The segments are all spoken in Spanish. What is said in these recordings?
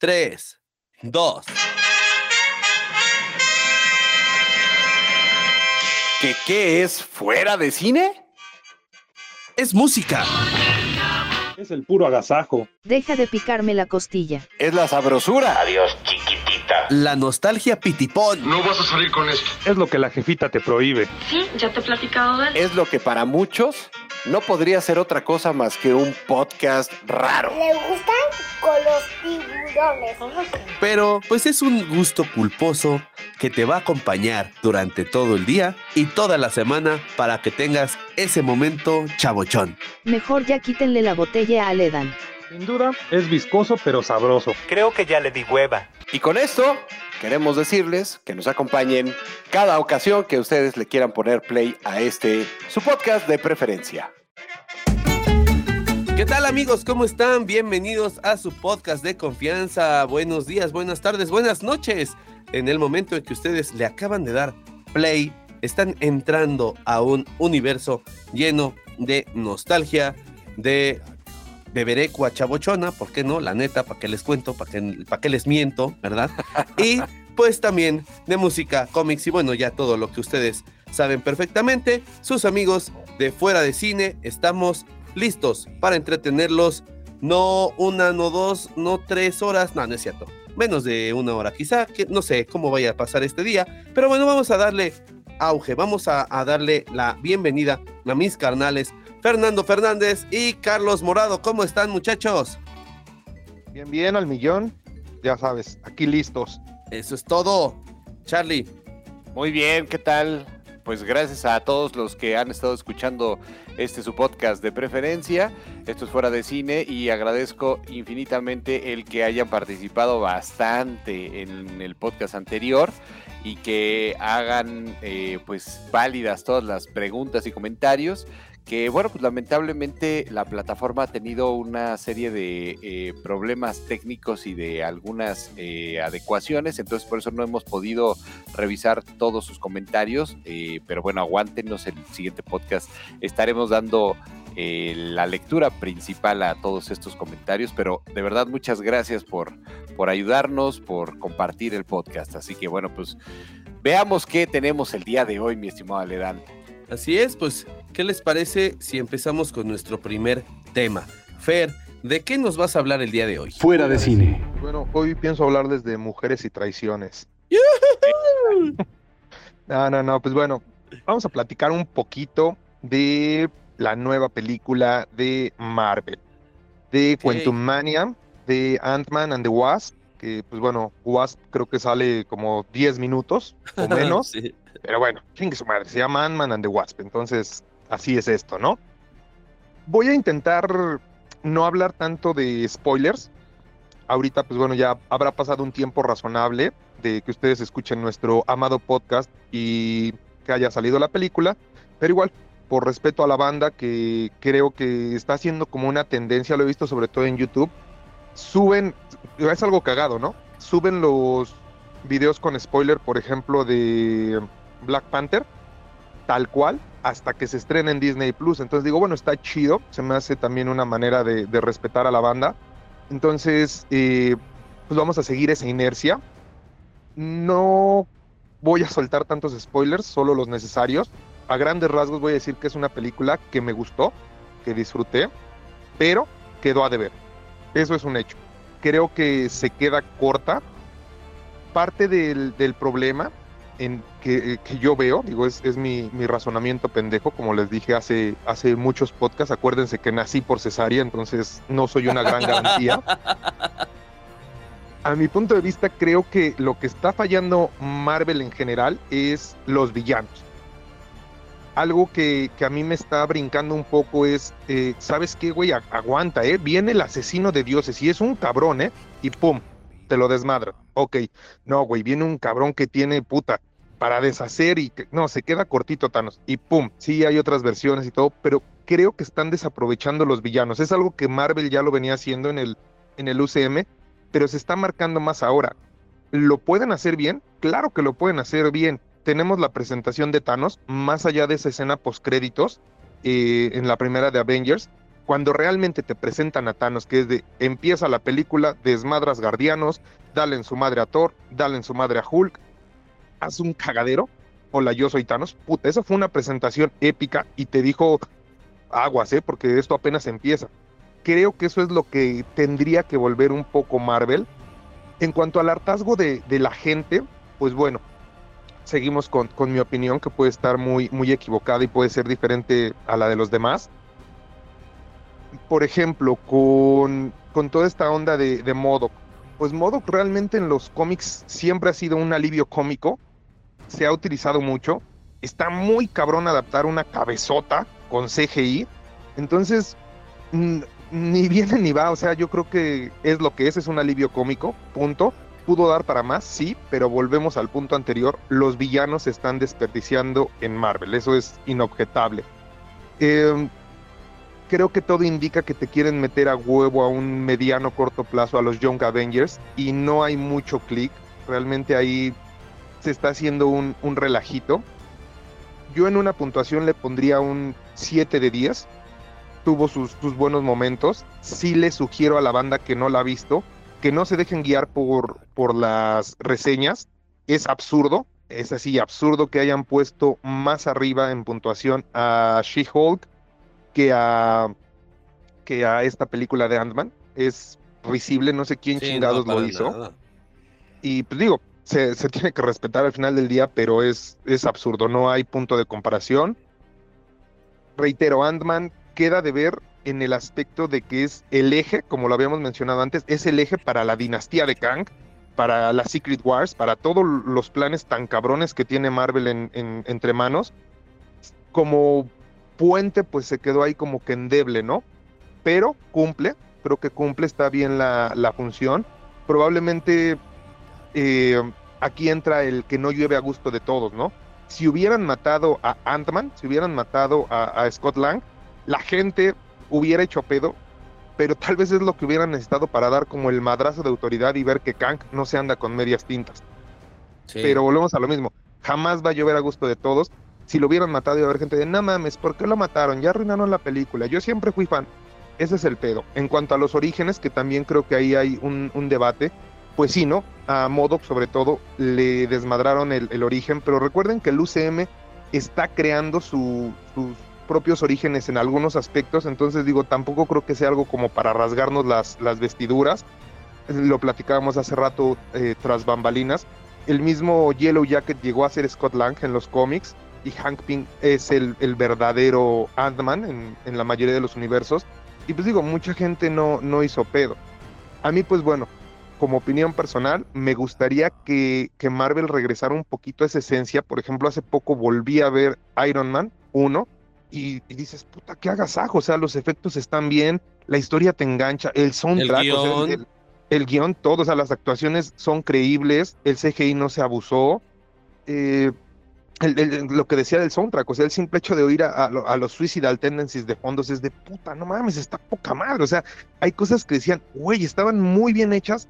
3, 2. ¿Qué, ¿Qué es fuera de cine? Es música. Es el puro agasajo. Deja de picarme la costilla. Es la sabrosura. Adiós, chiquitita. La nostalgia pitipón. No vas a salir con esto. Es lo que la jefita te prohíbe. Sí, ya te he platicado de él. Es lo que para muchos no podría ser otra cosa más que un podcast raro. Le gustan con los tiburones. Pero pues es un gusto pulposo que te va a acompañar durante todo el día y toda la semana para que tengas ese momento chabochón. Mejor ya quítenle la botella a Ledan. Sin duda, es viscoso pero sabroso. Creo que ya le di hueva. Y con esto queremos decirles que nos acompañen cada ocasión que ustedes le quieran poner play a este su podcast de preferencia. ¿Qué tal amigos? ¿Cómo están? Bienvenidos a su podcast de confianza. Buenos días, buenas tardes, buenas noches. En el momento en que ustedes le acaban de dar play, están entrando a un universo lleno de nostalgia, de beberecua chabochona, ¿por qué no? La neta, ¿para qué les cuento? ¿Para qué, pa qué les miento? ¿Verdad? Y pues también de música, cómics y bueno, ya todo lo que ustedes saben perfectamente. Sus amigos de fuera de cine, estamos listos para entretenerlos. No una, no dos, no tres horas, no, no es cierto. Menos de una hora quizá, que no sé cómo vaya a pasar este día. Pero bueno, vamos a darle auge, vamos a, a darle la bienvenida a mis carnales Fernando Fernández y Carlos Morado. ¿Cómo están muchachos? Bien, bien, al millón. Ya sabes, aquí listos. Eso es todo. Charlie. Muy bien, ¿qué tal? Pues gracias a todos los que han estado escuchando este su podcast de preferencia. Esto es fuera de cine y agradezco infinitamente el que hayan participado bastante en el podcast anterior y que hagan eh, pues válidas todas las preguntas y comentarios que bueno, pues lamentablemente la plataforma ha tenido una serie de eh, problemas técnicos y de algunas eh, adecuaciones, entonces por eso no hemos podido revisar todos sus comentarios, eh, pero bueno, aguántenos el siguiente podcast, estaremos dando la lectura principal a todos estos comentarios, pero de verdad muchas gracias por, por ayudarnos, por compartir el podcast, así que bueno, pues veamos qué tenemos el día de hoy, mi estimado Aledán. Así es, pues, ¿qué les parece si empezamos con nuestro primer tema? Fer, ¿de qué nos vas a hablar el día de hoy? Fuera de cine. Bueno, hoy pienso hablarles de mujeres y traiciones. No, no, no, pues bueno, vamos a platicar un poquito de la nueva película de Marvel, de Ok. Quantum Mania, de Ant-Man and the Wasp, que pues bueno, Wasp creo que sale como 10 minutos o menos, Sí. pero bueno, chingue su madre, se llama Ant-Man and the Wasp, entonces así es esto, ¿no? Voy a intentar no hablar tanto de spoilers. Ahorita, pues bueno, ya habrá pasado un tiempo razonable de que ustedes escuchen nuestro amado podcast y que haya salido la película, pero igual, por respeto a la banda que creo que está haciendo como una tendencia, lo he visto sobre todo en YouTube, suben, es algo cagado, ¿no? Suben los videos con spoiler, por ejemplo, de Black Panther, tal cual, hasta que se estrena en Disney Plus. Entonces digo, bueno, está chido, se me hace también una manera de, de respetar a la banda. Entonces, eh, pues vamos a seguir esa inercia. No voy a soltar tantos spoilers, solo los necesarios. A grandes rasgos voy a decir que es una película que me gustó, que disfruté, pero quedó a deber. Eso es un hecho. Creo que se queda corta. Parte del, del problema en que, que yo veo, digo, es, es mi, mi razonamiento pendejo, como les dije hace, hace muchos podcasts, acuérdense que nací por cesárea, entonces no soy una gran garantía. A mi punto de vista, creo que lo que está fallando Marvel en general es los villanos. Algo que, que a mí me está brincando un poco es, eh, ¿sabes qué, güey? Aguanta, ¿eh? Viene el asesino de dioses y es un cabrón, ¿eh? Y pum, te lo desmadra. Ok, no, güey, viene un cabrón que tiene puta para deshacer y que, no, se queda cortito Thanos. Y pum, sí hay otras versiones y todo, pero creo que están desaprovechando los villanos. Es algo que Marvel ya lo venía haciendo en el, en el UCM, pero se está marcando más ahora. ¿Lo pueden hacer bien? Claro que lo pueden hacer bien. Tenemos la presentación de Thanos, más allá de esa escena post créditos eh, en la primera de Avengers, Cuando realmente te presentan a Thanos, que es de empieza la película, desmadras guardianos, dale en su madre a Thor, dale en su madre a Hulk, haz un cagadero. Hola, yo soy Thanos. Puta, esa fue una presentación épica y te dijo aguas, ¿eh? Porque esto apenas empieza. Creo que eso es lo que tendría que volver un poco Marvel. En cuanto al hartazgo de, de la gente, pues bueno, seguimos con, con, mi opinión, que puede estar muy, muy equivocada y puede ser diferente a la de los demás. Por ejemplo, con, con toda esta onda de, de Modoc. Pues Modoc realmente en los cómics siempre ha sido un alivio cómico. Se ha utilizado mucho. Está muy cabrón adaptar una cabezota con CGI. Entonces, ni viene ni va. O sea, yo creo que es lo que es, es un alivio cómico. Punto pudo dar para más, sí, pero volvemos al punto anterior, los villanos se están desperdiciando en Marvel, eso es inobjetable. Eh, creo que todo indica que te quieren meter a huevo a un mediano corto plazo a los Young Avengers y no hay mucho clic, realmente ahí se está haciendo un, un relajito. Yo en una puntuación le pondría un 7 de 10, tuvo sus, sus buenos momentos, sí le sugiero a la banda que no la ha visto, que no se dejen guiar por, por las reseñas. Es absurdo, es así, absurdo que hayan puesto más arriba en puntuación a She-Hulk que a, que a esta película de Ant-Man. Es risible, no sé quién Sí, chingados no, lo hizo. nada. Y pues digo, se, se tiene que respetar al final del día, pero es, es absurdo, no hay punto de comparación. Reitero, Ant-Man queda de ver en el aspecto de que es el eje, como lo habíamos mencionado antes, es el eje para la dinastía de Kang, para la Secret Wars, para todos los planes tan cabrones que tiene Marvel en, en- entre manos. Como puente, pues se quedó ahí como que endeble, ¿no? Pero cumple, creo que cumple, está bien la, la función. Probablemente eh, aquí entra el que no llueve a gusto de todos, ¿no? Si hubieran matado a Ant-Man, si hubieran matado a, a Scott Lang, la gente hubiera hecho pedo, pero tal vez es lo que hubieran necesitado para dar como el madrazo de autoridad y ver que Kang no se anda con medias tintas. Sí. Pero volvemos a lo mismo, jamás va a llover a gusto de todos. Si lo hubieran matado iba a haber gente de, no mames, ¿por qué lo mataron? Ya arruinaron la película. Yo siempre fui fan. Ese es el pedo. En cuanto a los orígenes, que también creo que ahí hay un, un debate, pues sí, ¿no? A Modoc sobre todo le desmadraron el, el origen, pero recuerden que el UCM está creando su- sus propios orígenes en algunos aspectos, entonces digo, tampoco creo que sea algo como para rasgarnos las, las vestiduras. Lo platicábamos hace rato eh, tras bambalinas. El mismo Yellow Jacket llegó a ser Scott Lang en los cómics y Hank Pym es el, el verdadero Ant-Man en, en la mayoría de los universos. Y pues digo, mucha gente no, no hizo pedo. A mí, pues bueno, como opinión personal, me gustaría que, que Marvel regresara un poquito a esa esencia. Por ejemplo, hace poco volví a ver Iron Man 1 y, y dices, puta, qué agasajo. O sea, los efectos están bien, la historia te engancha, el soundtrack, o sea, guion. el, el guion, todo, o sea, las actuaciones son creíbles, el CGI no se abusó. eh, el- el- lo que decía del soundtrack, o sea, el simple hecho de oír a, a lo- a los Suicidal Tendencies de fondos es de puta, no mames, está poca madre. O sea, hay cosas que decían, güey, estaban muy bien hechas.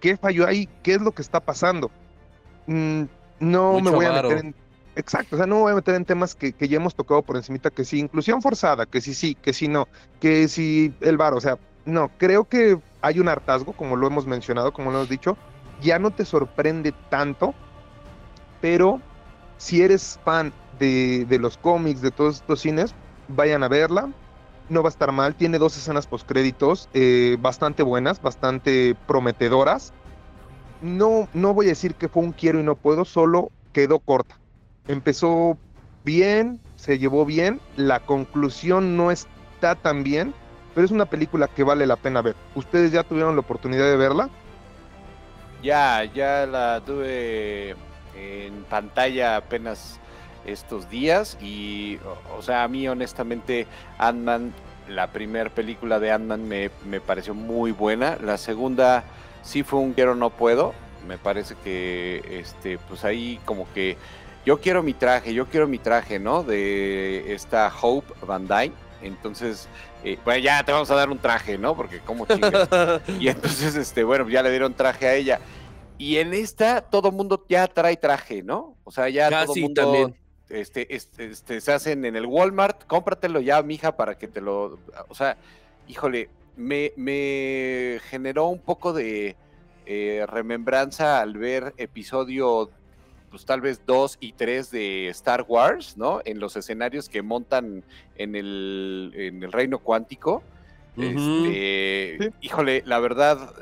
¿Qué falló ahí? ¿Qué es lo que está pasando? Mm, no me voy a varo. meter en. Exacto, o sea, no voy a meter en temas que, ya hemos tocado por encimita, que sí, inclusión forzada, que sí, sí, que sí, no, que sí, el bar, o sea, no, creo que hay un hartazgo, como lo hemos mencionado, como lo hemos dicho, ya no te sorprende tanto, pero si eres fan de, de los cómics, de todos estos cines, vayan a verla. No va a estar mal. Tiene dos escenas postcréditos eh, bastante buenas, bastante prometedoras. No, no voy a decir que fue un quiero y no puedo, solo quedó corta. Empezó bien, se llevó bien. La conclusión no está tan bien, pero es una película que vale la pena ver. ¿Ustedes ya tuvieron la oportunidad de verla? Ya, ya la tuve en pantalla apenas estos días y, o, sea, a mí honestamente Ant-Man, la primera película de Ant-Man me, me pareció muy buena, la segunda sí fue un quiero no puedo, me parece que, este, pues ahí como que yo quiero mi traje, yo quiero mi traje, ¿no? De esta Hope Van Dyne, entonces, eh, bueno, ya te vamos a dar un traje, ¿no? Porque como chingas. Y entonces, este, bueno, ya le dieron traje a ella. Y en esta todo mundo ya trae traje, ¿no? O sea, ya todo Casi mundo también. este, este, este, se hacen en el Walmart, cómpratelo ya, mija, para que te lo, o sea, híjole, me, me generó un poco de eh, remembranza al ver episodio, pues tal vez dos y tres de Star Wars, ¿no? En los escenarios que montan en el, en el reino cuántico. Este, Sí. Híjole, la verdad,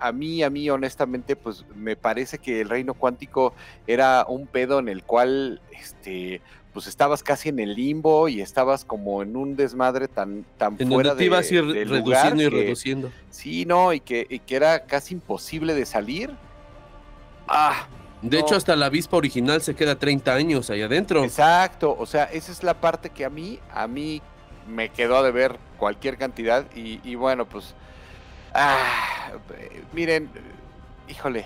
a mí, a mí, honestamente, pues me parece que el reino cuántico era un pedo en el cual, este, pues estabas casi en el limbo y estabas como en un desmadre tan, tan En fuera donde te de, ibas a ir reduciendo lugar y que- reduciendo. Sí, no, y que, y que era casi imposible de salir. Ah, De No. hecho, hasta la avispa original se queda 30 años ahí adentro. exacto. O sea, esa es la parte que a mí, a mí me quedó de ver cualquier cantidad. Y, y bueno, pues. Ah, miren, híjole.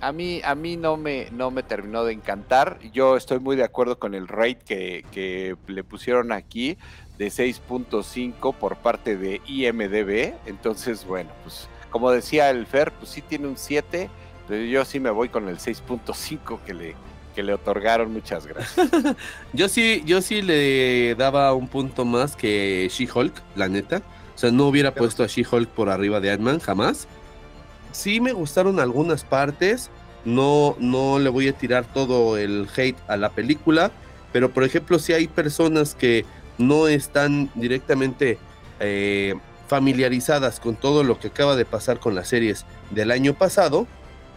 A mí, a mí no me, no me terminó de encantar. Yo estoy muy de acuerdo con el rate que, que le pusieron aquí de 6.5 por parte de IMDB. Entonces, bueno, pues como decía el Fer, pues sí tiene un 7, pero yo sí me voy con el 6.5 que le, que le otorgaron. Muchas gracias. Yo sí, yo sí le daba un punto más que She-Hulk, la neta. O sea, no hubiera puesto a She-Hulk por arriba de Ant-Man, jamás. Sí me gustaron algunas partes. No, no le voy a tirar todo el hate a la película. Pero, por ejemplo, si hay personas que no están directamente eh, familiarizadas con todo lo que acaba de pasar con las series del año pasado,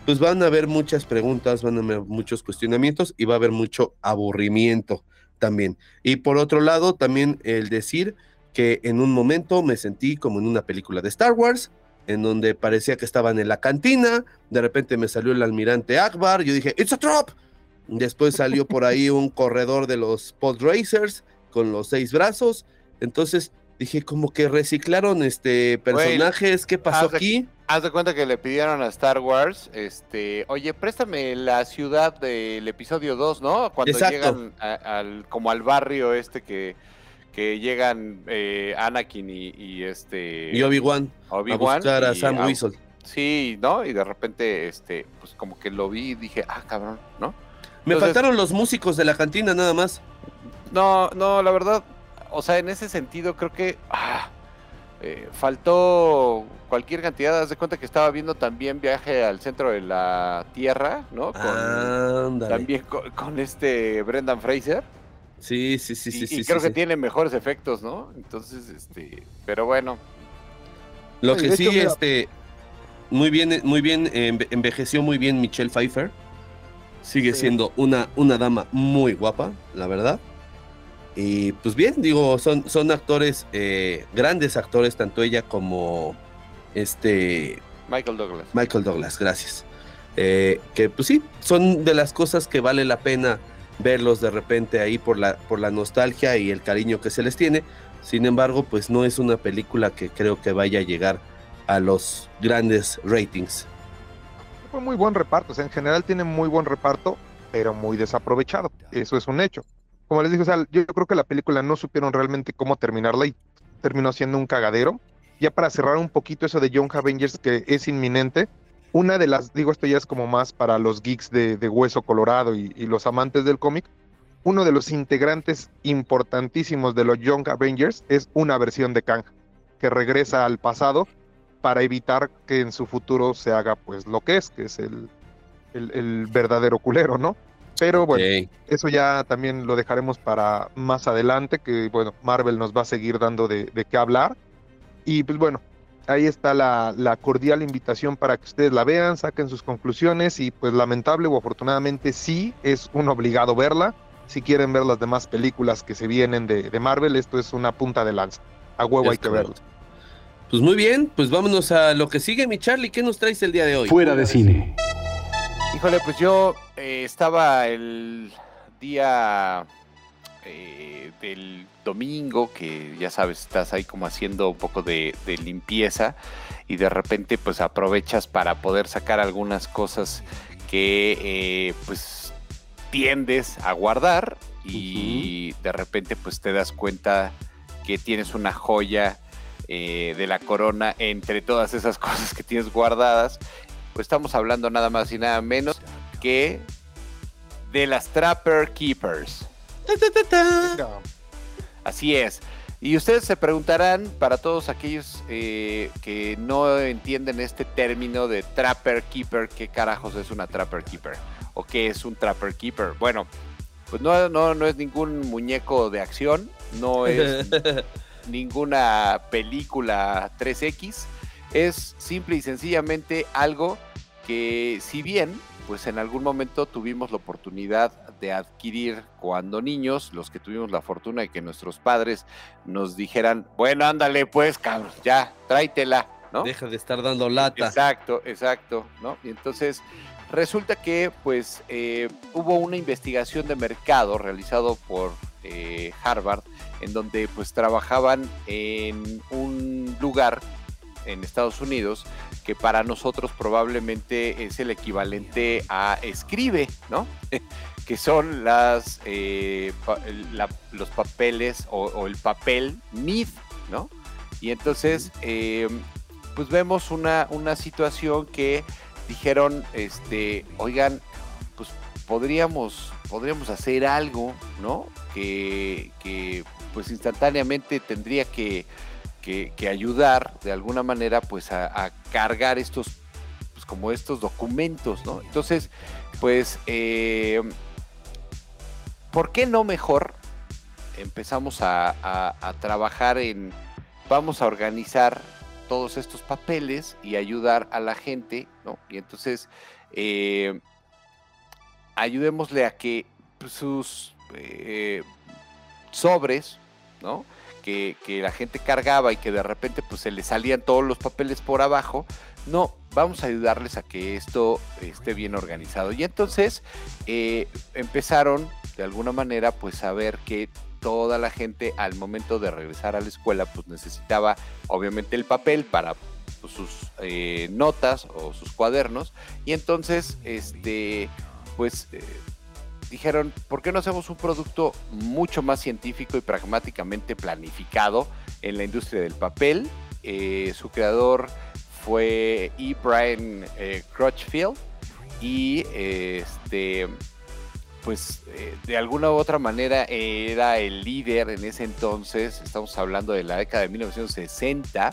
pues van a haber muchas preguntas, van a haber muchos cuestionamientos y va a haber mucho aburrimiento también. Y por otro lado, también el decir que en un momento me sentí como en una película de Star Wars, en donde parecía que estaban en la cantina, de repente me salió el almirante Akbar, yo dije, ¡It's a trap! Después salió por ahí un corredor de los pod racers con los seis brazos, entonces dije como que reciclaron este personajes, ¿qué pasó haz de- aquí? Haz de cuenta que le pidieron a Star Wars, este, oye, préstame la ciudad del episodio 2, ¿no? Cuando Exacto. llegan a- al, como al barrio este que, que llegan eh, Anakin y, y este Y Obi-Wan a Obi-Wan buscar a Sam a- Weasel. Sí, ¿no? Y de repente, este, pues como que lo vi y dije, ah, cabrón, ¿no? Me Entonces- faltaron los músicos de la cantina nada más. No, no, la verdad, o sea, en ese sentido creo que ah, eh, faltó cualquier cantidad. Haz de cuenta que estaba viendo también Viaje al Centro de la Tierra, ¿no? Con, Ándale. también con, con este Brendan Fraser. Sí, sí, sí, y sí, y sí. creo sí, que tiene mejores efectos, ¿no? Entonces, este, pero bueno, Lo que sí, mira- este, muy bien, muy bien, enve- envejeció muy bien Michelle Pfeiffer. Sigue siendo una, una dama muy guapa, la verdad. Y pues bien, digo, son, son actores, eh, grandes actores, tanto ella como este Michael Douglas. Michael Douglas, gracias. Eh, que pues sí, son de las cosas que vale la pena verlos de repente ahí por la, por la nostalgia y el cariño que se les tiene. Sin embargo, pues no es una película que creo que vaya a llegar a los grandes ratings. Fue muy buen reparto, o sea, en general tiene muy buen reparto, pero muy desaprovechado. Eso es un hecho. Como les dije, o sea, yo creo que la película no supieron realmente cómo terminarla y terminó siendo un cagadero. Ya para cerrar un poquito eso de Young Avengers que es inminente, una de las, digo esto ya es como más para los geeks de, de Hueso Colorado y, y los amantes del cómic, uno de los integrantes importantísimos de los Young Avengers es una versión de Kang, que regresa al pasado para evitar que en su futuro se haga pues lo que es, que es el, el, el verdadero culero, ¿no? Pero bueno, eso ya también lo dejaremos para más adelante, que bueno, Marvel nos va a seguir dando de, de qué hablar. Y pues bueno, ahí está la, la cordial invitación para que ustedes la vean, saquen sus conclusiones y pues lamentable o afortunadamente sí es un obligado verla. Si quieren ver las demás películas que se vienen de, de Marvel, esto es una punta de lanza. A huevo Es hay que verlo. correcto. Pues muy bien, pues vámonos a lo que sigue, mi Charlie. ¿Qué nos traes el día de hoy? Fuera de cine. Híjole, pues yo eh, estaba el día eh, del domingo, que ya sabes, estás ahí como haciendo un poco de, de limpieza y de repente pues aprovechas para poder sacar algunas cosas que eh, pues tiendes a guardar y de repente pues te das cuenta que tienes una joya eh, de la corona entre todas esas cosas que tienes guardadas pues estamos hablando nada más y nada menos que de las Trapper Keepers. Así es. Y ustedes se preguntarán, para todos aquellos eh, que no entienden este término de Trapper Keeper, ¿qué carajos es una Trapper Keeper? ¿O qué es un Trapper Keeper? Bueno, pues no, no, no es ningún muñeco de acción, no es ninguna película 3X, es simple y sencillamente algo que si bien pues en algún momento tuvimos la oportunidad de adquirir cuando niños, los que tuvimos la fortuna de que nuestros padres nos dijeran, bueno, ándale pues, cabrón, ya, tráetela, ¿no? Deja de estar dando lata. Exacto, exacto, ¿no? Y entonces resulta que pues eh, hubo una investigación de mercado realizado por eh, Harvard en donde pues trabajaban en un lugar en Estados Unidos que para nosotros probablemente es el equivalente a escribe, ¿no? que son las eh, pa- la- los papeles o, o el papel MID, ¿no? Y entonces, eh, pues vemos una, una situación que dijeron, este, oigan, pues podríamos, podríamos hacer algo, ¿no? Que, que, pues instantáneamente tendría que, que, ayudar de alguna manera pues a, cargar estos, pues como estos documentos, ¿no? Entonces, pues, eh, ¿por qué no mejor empezamos a trabajar en, vamos a organizar todos estos papeles y ayudar a la gente, ¿no? Y entonces, eh, ayudémosle a que pues, sus eh, sobres, ¿no? Que, la gente cargaba y que de repente pues se le salían todos los papeles por abajo, no, vamos a ayudarles a que esto esté bien organizado. Y entonces eh, empezaron de alguna manera pues a ver que toda la gente al momento de regresar a la escuela pues necesitaba obviamente el papel para pues, sus eh, notas o sus cuadernos y entonces este pues eh, dijeron ¿por qué no hacemos un producto mucho más científico y pragmáticamente planificado en la industria del papel? Eh, su creador fue E. Brian eh, Crutchfield y este pues eh, de alguna u otra manera era el líder en ese entonces, estamos hablando de la década de 1960,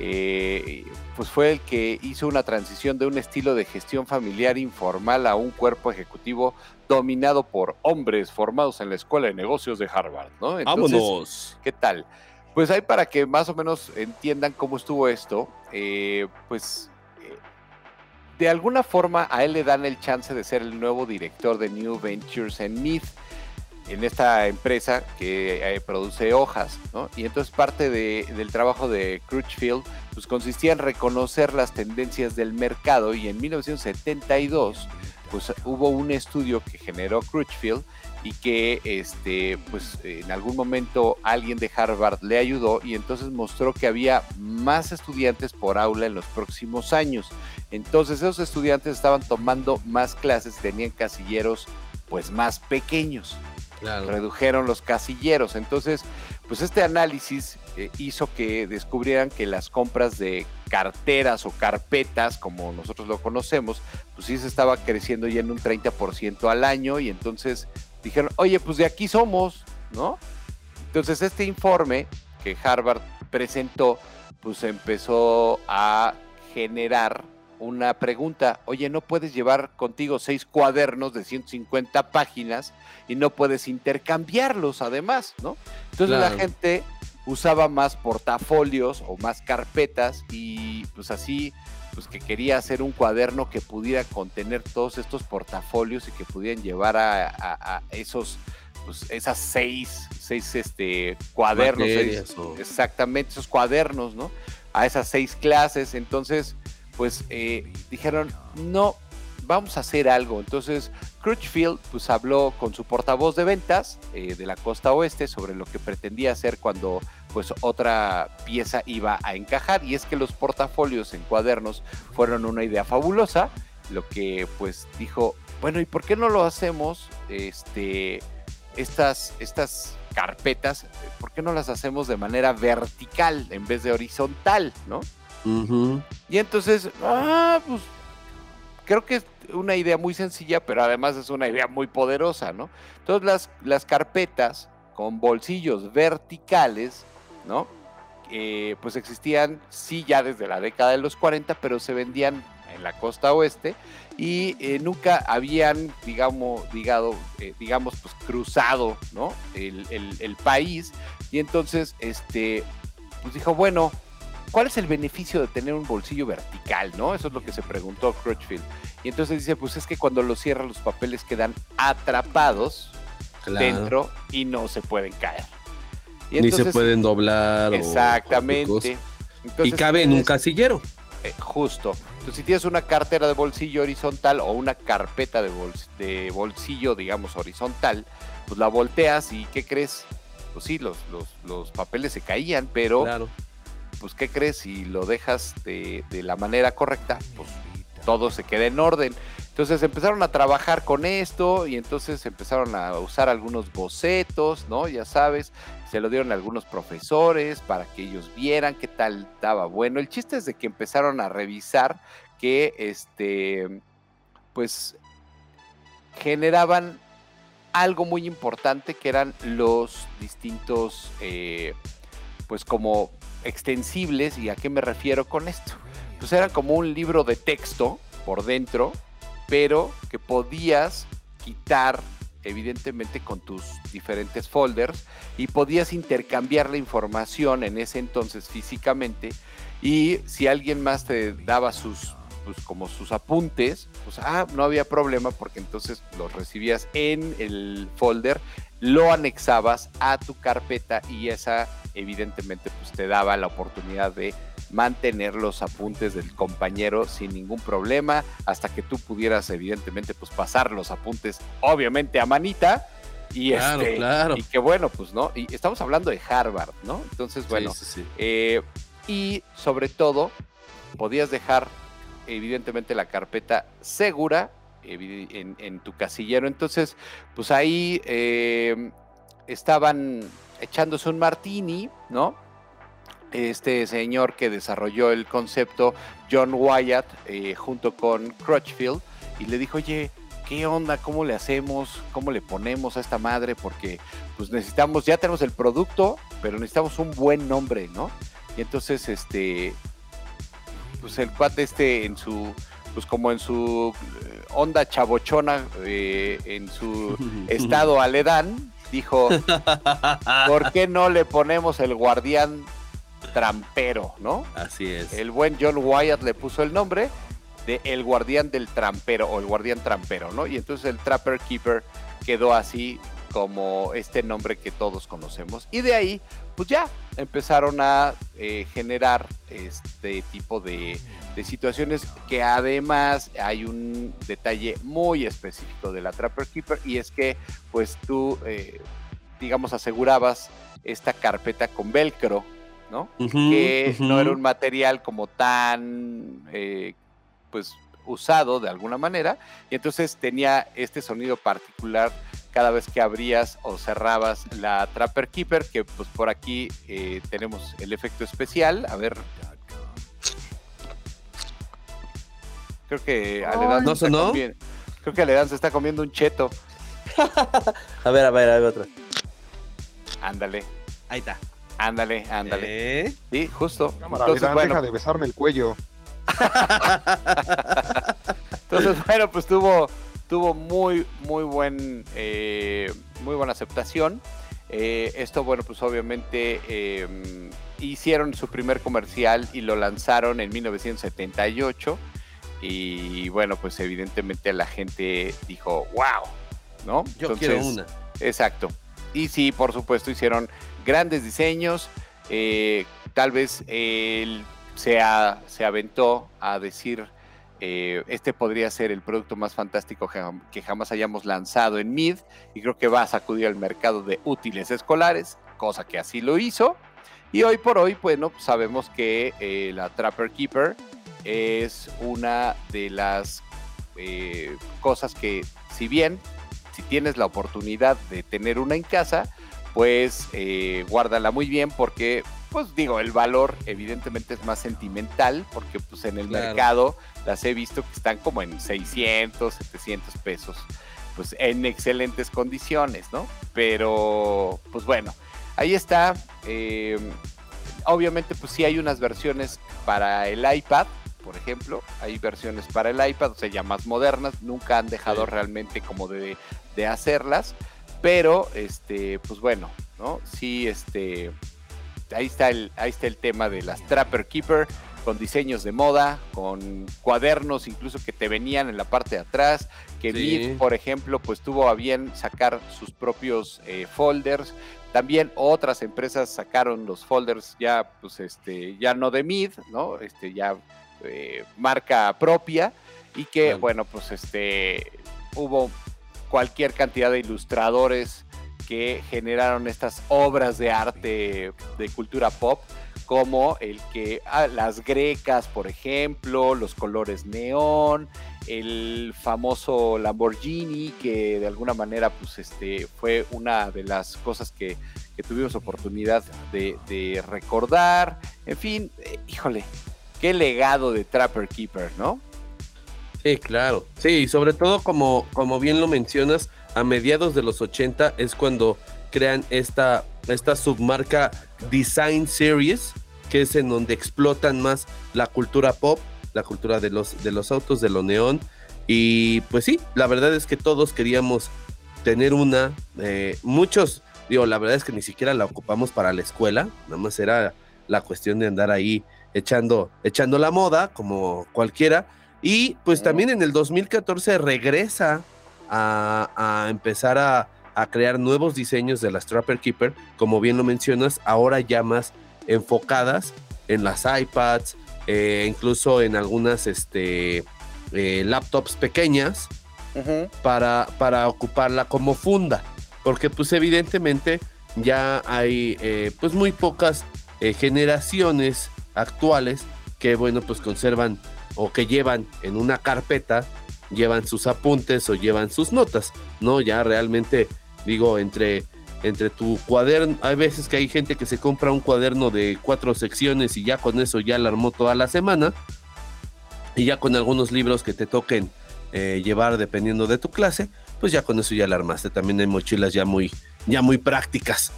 eh, pues fue el que hizo una transición de un estilo de gestión familiar informal a un cuerpo ejecutivo dominado por hombres formados en la Escuela de Negocios de Harvard, ¿no? Entonces, Vámonos. ¿Qué tal? Pues ahí para que más o menos entiendan cómo estuvo esto, eh, pues eh, de alguna forma a él le dan el chance de ser el nuevo director de New Ventures en Myth, en esta empresa que eh, produce hojas, ¿no? Y entonces parte de- del trabajo de Crutchfield pues consistía en reconocer las tendencias del mercado y en 1972 pues hubo un estudio que generó Crutchfield y que este pues en algún momento alguien de Harvard le ayudó y entonces mostró que había más estudiantes por aula en los próximos años. Entonces esos estudiantes estaban tomando más clases, tenían casilleros pues más pequeños Claro. redujeron los casilleros. Entonces, pues este análisis eh, hizo que descubrieran que las compras de carteras o carpetas, como nosotros lo conocemos, pues sí se estaba creciendo ya en un 30% al año y entonces dijeron, oye, pues de aquí somos, ¿no? Entonces este informe que Harvard presentó, pues empezó a generar una pregunta, oye, no puedes llevar contigo seis cuadernos de 150 páginas y no puedes intercambiarlos además, ¿no? Entonces Claro. la gente usaba más portafolios o más carpetas y pues así, pues que quería hacer un cuaderno que pudiera contener todos estos portafolios y que pudieran llevar a, a- a esos, pues esas seis, seis este, cuadernos, seis- exactamente esos cuadernos, ¿no? A esas seis clases, entonces, pues eh, dijeron, no, vamos a hacer algo. Entonces, Crutchfield pues habló con su portavoz de ventas eh, de la costa oeste sobre lo que pretendía hacer cuando pues otra pieza iba a encajar y es que los portafolios en cuadernos fueron una idea fabulosa, lo que pues dijo, bueno, ¿y por qué no lo hacemos este estas estas carpetas, por qué no las hacemos de manera vertical en vez de horizontal, ¿no? Y entonces, ah, pues creo que es una idea muy sencilla, pero además es una idea muy poderosa, ¿no? Entonces las, las carpetas con bolsillos verticales, ¿no? Eh, pues existían, sí, ya desde la década de los 40, pero se vendían en la costa oeste y eh, nunca habían, digamos, digado, eh, digamos, pues cruzado, ¿no? El, el- el país. Y entonces, este, pues dijo, bueno, ¿cuál es el beneficio de tener un bolsillo vertical, no? Eso es lo que se preguntó Crutchfield. Y entonces dice, pues es que cuando lo cierran los papeles quedan atrapados Claro. dentro y no se pueden caer. Y Ni se pueden doblar. o Exactamente. cosa. Y cabe en un casillero. eh, justo. Entonces, si tienes una cartera de bolsillo horizontal o una carpeta de, bols- de bolsillo, digamos, horizontal, pues la volteas y ¿qué crees? Pues sí, los, los, los papeles se caían, pero Claro. pues ¿qué crees? Si lo dejas de, de la manera correcta, pues todo se queda en orden. Entonces empezaron a trabajar con esto y entonces empezaron a usar algunos bocetos, ¿no? Ya sabes, se lo dieron a algunos profesores para que ellos vieran qué tal estaba bueno. El chiste es de que empezaron a revisar que, este, pues, generaban algo muy importante que eran los distintos, eh, pues como extensibles. ¿Y a qué me refiero con esto? Pues era como un libro de texto por dentro, pero que podías quitar evidentemente con tus diferentes folders y podías intercambiar la información en ese entonces físicamente. Y si alguien más te daba sus pues como sus apuntes, pues ah, no había problema porque entonces los recibías en el folder, lo anexabas a tu carpeta y esa evidentemente pues te daba la oportunidad de mantener los apuntes del compañero sin ningún problema hasta que tú pudieras evidentemente pues pasar los apuntes obviamente a manita y Claro, este claro. y que bueno pues no y estamos hablando de Harvard no entonces bueno Sí, sí, sí. eh, y sobre todo, podías dejar evidentemente la carpeta segura en, tu casillero. Entonces, pues ahí eh, estaban echándose un martini, ¿no? Este señor que desarrolló el concepto, John Wyatt, eh, junto con Crutchfield, y le dijo, oye, ¿qué onda? ¿Cómo le hacemos? ¿Cómo le ponemos a esta madre? Porque pues necesitamos, ya tenemos el producto, pero necesitamos un buen nombre, ¿no? Y entonces, este, pues el cuate este en su, pues como en su eh, onda chabochona, eh, en su estado aledán, dijo, ¿por qué no le ponemos el guardián trampero, no? Así es. El buen John Wyatt le puso el nombre de El Guardián del Trampero o El Guardián Trampero, ¿no? Y entonces el Trapper Keeper quedó así como este nombre que todos conocemos. Y de ahí, pues ya empezaron a eh, generar este tipo de, de situaciones que además hay un detalle muy específico de la Trapper Keeper y es que pues tú, eh, digamos, asegurabas esta carpeta con velcro, ¿no? Que no era un material como tan eh, pues usado de alguna manera y entonces tenía este sonido particular cada vez que abrías o cerrabas la Trapper Keeper que pues por aquí eh, tenemos el efecto especial a ver creo que Aledán ¿No se está creo que Aledán se está comiendo un cheto A ver, a ver, a ver otra. ándale Ahí está. ándale ándale ¿Eh? sí justo Cámara, entonces Aledán, bueno deja de besarme el cuello. Entonces, bueno, pues tuvo, tuvo muy, muy buen, eh, muy buena aceptación. Eh, esto, bueno, pues obviamente eh, hicieron su primer comercial y lo lanzaron en 1978. Y bueno, pues evidentemente la gente dijo, wow, ¿no? Yo quiero una. Exacto. Y sí, por supuesto, hicieron grandes diseños. eh, tal vez él se, a- se aventó a decir, eh, este podría ser el producto más fantástico que jamás hayamos lanzado en MID. Y creo que va a sacudir al mercado de útiles escolares, cosa que así lo hizo. Y hoy por hoy, bueno, sabemos que eh, la Trapper Keeper es una de las eh, cosas que, si bien, si tienes la oportunidad de tener una en casa, pues eh, guárdala muy bien porque, pues digo, el valor evidentemente es más sentimental porque pues en el Claro. mercado las he visto que están como en 600, 700 pesos, pues en excelentes condiciones, ¿no? Pero, pues bueno, ahí está. eh, obviamente, pues sí hay unas versiones para el iPad, por ejemplo, hay versiones para el iPad, o sea, ya más modernas, nunca han dejado Sí. realmente como de, de hacerlas, pero, este, pues bueno, ¿no? Sí, este, ahí está el, ahí está el tema de las Trapper Keeper, con diseños de moda, con cuadernos incluso que te venían en la parte de atrás, que Sí. Mead, por ejemplo, pues tuvo a bien sacar sus propios eh, folders. También otras empresas sacaron los folders ya, pues, este, ya no de Mid, ¿no? Este, ya eh, marca propia y que, Claro. bueno, pues, este, hubo cualquier cantidad de ilustradores que generaron estas obras de arte de cultura pop, como el que ah, las grecas, por ejemplo, los colores neón, el famoso Lamborghini, que de alguna manera pues, este, fue una de las cosas que, que tuvimos oportunidad de, de recordar. En fin, eh, híjole, qué legado de Trapper Keeper, ¿no? Sí, claro. Sí, y sobre todo como, como bien lo mencionas, a mediados de los 80 es cuando crean esta, esta submarca Design Series, que es en donde explotan más la cultura pop, la cultura de los, de los autos, de lo neón. Y pues sí, la verdad es que todos queríamos tener una. eh, muchos, digo, la verdad es que ni siquiera la ocupamos para la escuela, nada más era la cuestión de andar ahí echando, echando la moda, como cualquiera. Y pues también en el 2014 regresa a, a empezar a, a crear nuevos diseños de las Trapper Keeper, como bien lo mencionas, ahora ya más enfocadas en las iPads, eh, incluso en algunas este, eh, laptops pequeñas para, para ocuparla como funda, porque pues evidentemente ya hay eh, pues muy pocas eh, generaciones actuales que bueno pues conservan o que llevan en una carpeta, llevan sus apuntes o llevan sus notas, ¿no? Ya realmente digo entre entre tu cuaderno, hay veces que hay gente que se compra un cuaderno de cuatro secciones y ya con eso ya la armó toda la semana y ya con algunos libros que te toquen eh, llevar dependiendo de tu clase, pues ya con eso ya la armaste. También hay mochilas ya muy, ya muy prácticas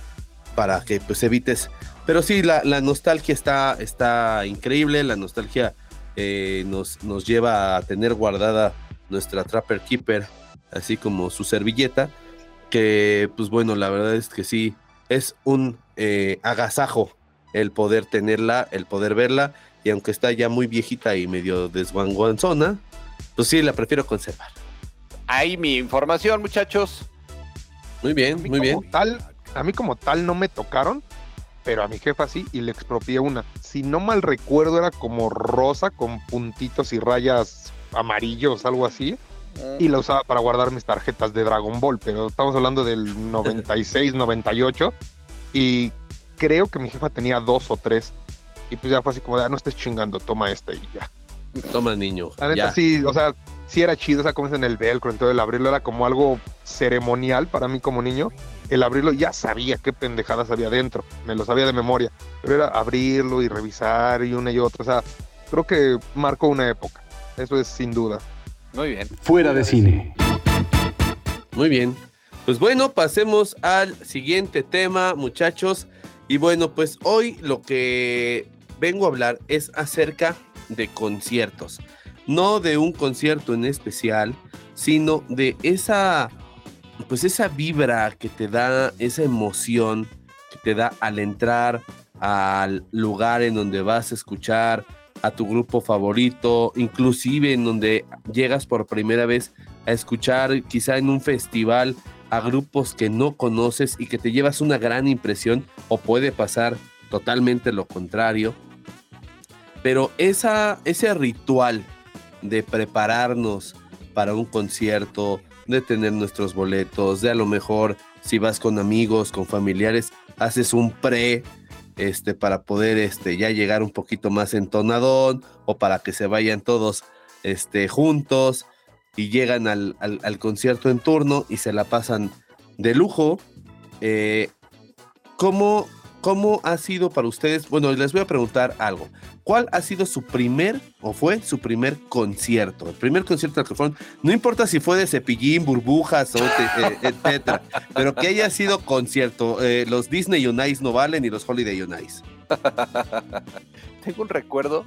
para que pues evites. Pero sí, la, la nostalgia está, está increíble, la nostalgia eh, nos, nos lleva a tener guardada nuestra Trapper Keeper, así como su servilleta, que pues bueno, la verdad es que sí, es un eh, agasajo el poder tenerla, el poder verla, y aunque está ya muy viejita y medio desguanguanzona, pues sí, la prefiero conservar. Ahí mi información, muchachos. Muy bien, muy bien. Tal, a mí como tal no me tocaron, pero a mi jefa sí y le expropié una. Si no mal recuerdo era como rosa con puntitos y rayas amarillos, algo así. Y la usaba para guardar mis tarjetas de Dragon Ball, pero estamos hablando del 96, 98. Y creo que mi jefa tenía dos o tres. Y pues ya fue así como, de, ah, no estés chingando, toma esta y ya. Toma, niño. La neta ya. sí, o sea, sí era chido, o sea, como es en el velcro, entonces el abrirlo era como algo ceremonial para mí como niño. El abrirlo ya sabía qué pendejadas había dentro, me lo sabía de memoria, pero era abrirlo y revisar y una y otra, o sea, creo que marcó una época, eso es sin duda. Muy bien. Fuera de cine. Muy bien. Pues bueno, pasemos al siguiente tema, muchachos. Y bueno, pues hoy lo que vengo a hablar es acerca de conciertos. No de un concierto en especial, sino de esa, pues esa vibra que te da, esa emoción que te da al entrar al lugar en donde vas a escuchar a tu grupo favorito, inclusive en donde llegas por primera vez a escuchar quizá en un festival a grupos que no conoces y que te llevas una gran impresión o puede pasar totalmente lo contrario. Pero esa, ese ritual de prepararnos para un concierto, de tener nuestros boletos, de a lo mejor si vas con amigos, con familiares, haces un pre este, para poder este, ya llegar un poquito más entonadón o para que se vayan todos este, juntos y llegan al, al- concierto en turno y se la pasan de lujo. Eh, ¿cómo, ¿cómo ha sido para ustedes? Bueno, les voy a preguntar algo. ¿Cuál ha sido su primer o fue su primer concierto? El primer concierto al que fueron, no importa si fue de cepillín, burbujas o eh, etcétera, pero que haya sido concierto. Eh, los Disney on Ice no valen y los Holiday on Ice. Tengo un recuerdo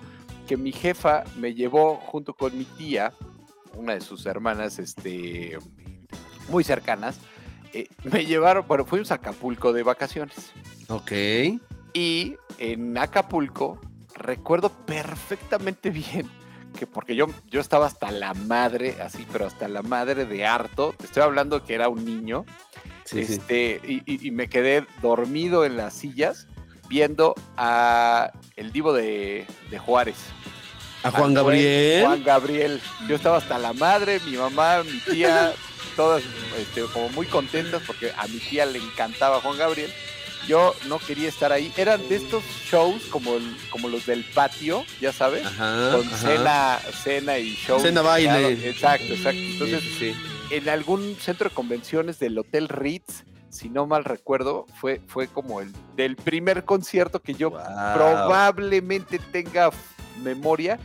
que mi jefa me llevó junto con mi tía, una de sus hermanas, este, muy cercanas. Eh, me llevaron, bueno, fuimos a Acapulco de vacaciones. Ok. Y en Acapulco recuerdo perfectamente bien que porque yo, yo estaba hasta la madre, así, pero hasta la madre de harto. Te estoy hablando que era un niño. Sí, sí. este, y, y- y me quedé dormido en las sillas viendo a el divo de, de Juárez. A Juan Gabriel. Juan Gabriel. Yo estaba hasta la madre, mi mamá, mi tía, todas este, como muy contentas porque a mi tía le encantaba Juan Gabriel. Yo no quería estar ahí. Eran de estos shows como, el- como los del patio, ya sabes, Ajá. con ajá. cena, cena y show. Cena, baile. Claro, Exacto, exacto. Entonces, Sí, sí, sí. en algún centro de convenciones del Hotel Ritz, si no mal recuerdo, fue, fue como el del primer concierto que yo Wow. probablemente tenga memoria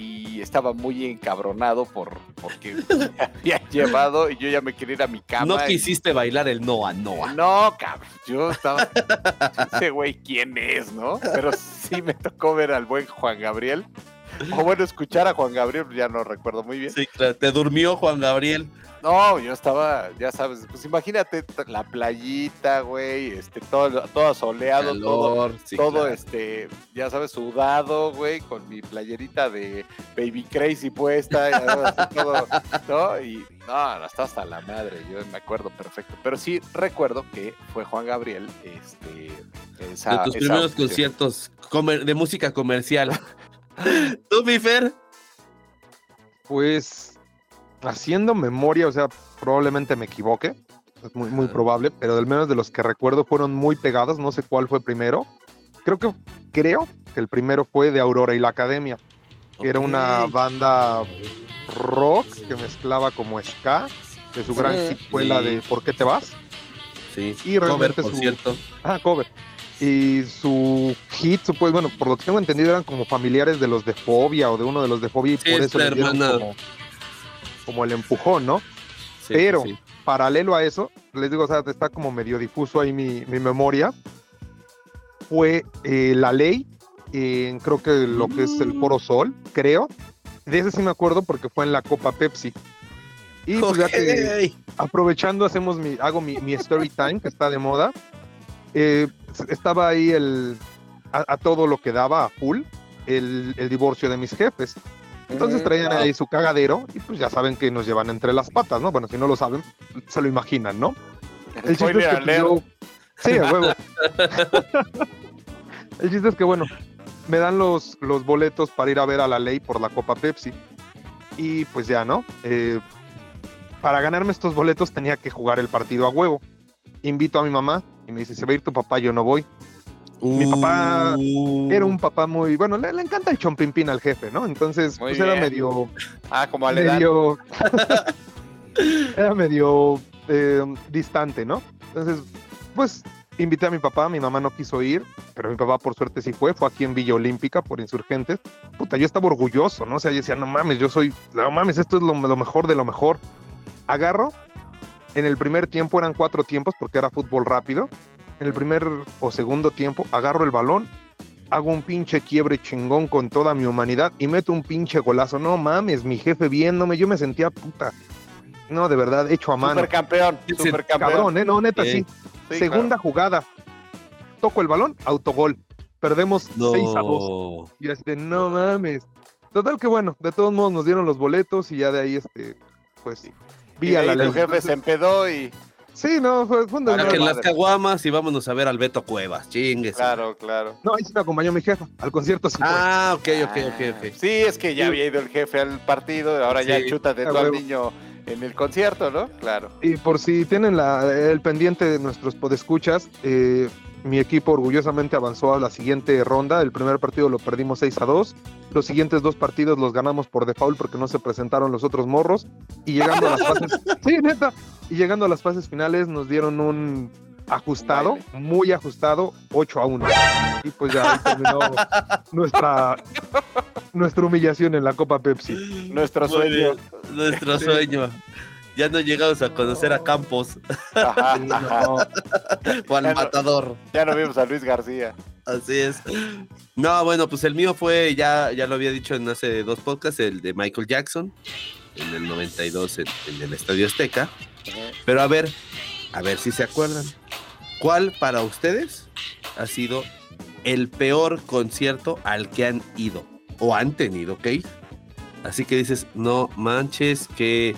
y estaba muy encabronado por porque me había llevado y yo ya me quería ir a mi cama. No y- quisiste bailar el Noa Noa. no, cabrón, yo estaba. Ese güey, ¿quién es, no? Pero sí me tocó ver al buen Juan Gabriel. O bueno, escuchar a Juan Gabriel, ya no recuerdo muy bien. Sí, claro. Te durmió Juan Gabriel. No, yo estaba, ya sabes, pues imagínate la playita, güey, este, todo, todo soleado, todo, sí, todo claro. este, ya sabes, sudado, güey, con mi playerita de Baby Crazy puesta, ya sabes, así todo, ¿no? Y no, estaba hasta la madre, yo me acuerdo perfecto. Pero sí recuerdo que fue Juan Gabriel, este, esa, de tus esa primeros conciertos de música comercial. ¿Tú, mi Fer? Pues haciendo memoria, o sea, probablemente me equivoque, es muy, muy Ajá. probable, pero del menos de los que recuerdo fueron muy pegados, no sé cuál fue primero. Creo que creo que el primero fue de Aurora y la Academia, que era una banda rock que mezclaba como ska, de su gran hit fue la de ¿Por qué te vas? Sí, Y cover, realmente por su- cierto. Ah, cover. Y su hit, su- pues bueno, por lo que tengo entendido, eran como familiares de los de Fobia o de uno de los de Fobia y Sí, por es eso le dieron como, como el empujón, ¿no? Sí, Pero- sí. Paralelo a eso, les digo, o sea, está como medio difuso ahí mi, mi memoria, fue eh, la ley, en creo que lo que es el Foro Sol, creo. De ese sí me acuerdo porque fue en la Copa Pepsi. Y pues ya que Ok. aprovechando, hacemos mi, hago mi, mi story time, que está de moda. Eh, estaba ahí el, a, a todo lo que daba, a full, el, el divorcio de mis jefes. Entonces Ujú. traían ahí su cagadero y pues ya saben que nos llevan entre las patas, ¿no? Bueno, si no lo saben, se lo imaginan, ¿no? El chiste es que pues, yo- Sí, a huevo. el chiste es que, bueno, me dan los, los boletos para ir a ver a la ley por la Copa Pepsi. Y pues ya, ¿no? Eh, para ganarme estos boletos tenía que jugar el partido a huevo. Invito a mi mamá y me dice, se va a ir tu papá, yo no voy. Mi papá Uh, Era un papá muy, bueno, le, le encanta el chompimpín al jefe, ¿no? Entonces, pues era medio, Ah, como a medio, era medio eh, distante, ¿no? Entonces, pues invité a mi papá, mi mamá no quiso ir, pero mi papá por suerte sí fue, fue aquí en Villa Olímpica por insurgentes. Puta, yo estaba orgulloso, ¿no? O sea, yo decía, no mames, yo soy, no mames, esto es lo, lo mejor de lo mejor. Agarro, en el primer tiempo eran cuatro tiempos porque era fútbol rápido. En el primer o segundo tiempo agarro el balón, hago un pinche quiebre chingón con toda mi humanidad y meto un pinche golazo. No mames, mi jefe viéndome, yo me sentía puta. No, de verdad, hecho a mano. Supercampeón, Sí, supercampeón. Cabrón, ¿eh? No, neta, Sí. sí. Sí, Segunda jugada. Toco el balón, autogol. Perdemos no. 6 a 2. Y así de, no mames. Total que bueno, de todos modos nos dieron los boletos y ya de ahí, este, pues, Y vi a ahí la ley. jefe se empedó y. Sí, no, fue, fue un Ah, desmadre. Saquen las caguamas y vámonos a ver al Beto Cuevas. Chingues. Claro, claro. No, ahí sí me acompañó mi jefa. Al concierto sí. Ah, ok, ok, ok, Ah, ok. Sí, es que ya había ido el jefe al partido, ahora ya Sí, chútate a tú al niño en el concierto, ¿no? Claro. Y por si tienen la- el pendiente de nuestros podescuchas, eh, mi equipo orgullosamente avanzó a la siguiente ronda. El primer partido lo perdimos 6 a 2. Los siguientes dos partidos los ganamos por default porque no se presentaron los otros morros. Y llegando a las fases. sí, neta. Y llegando a las fases finales nos dieron un ajustado, muy ajustado, 8 a 1. Y pues ya ahí terminó nuestra, nuestra humillación en la Copa Pepsi. Nuestro sueño. Nuestro sueño. Ya no llegamos a conocer a Campos Ajá, no, o al Ya no- matador. Ya no vimos a Luis García. Así es. No, bueno, pues el mío fue, ya, ya lo había dicho en hace dos podcasts, el de Michael Jackson, en el 92 en, en el Estadio Azteca. Pero a ver, a ver si se acuerdan. ¿Cuál para ustedes ha sido el peor concierto al que han ido o han tenido ir? Así que dices, no manches, que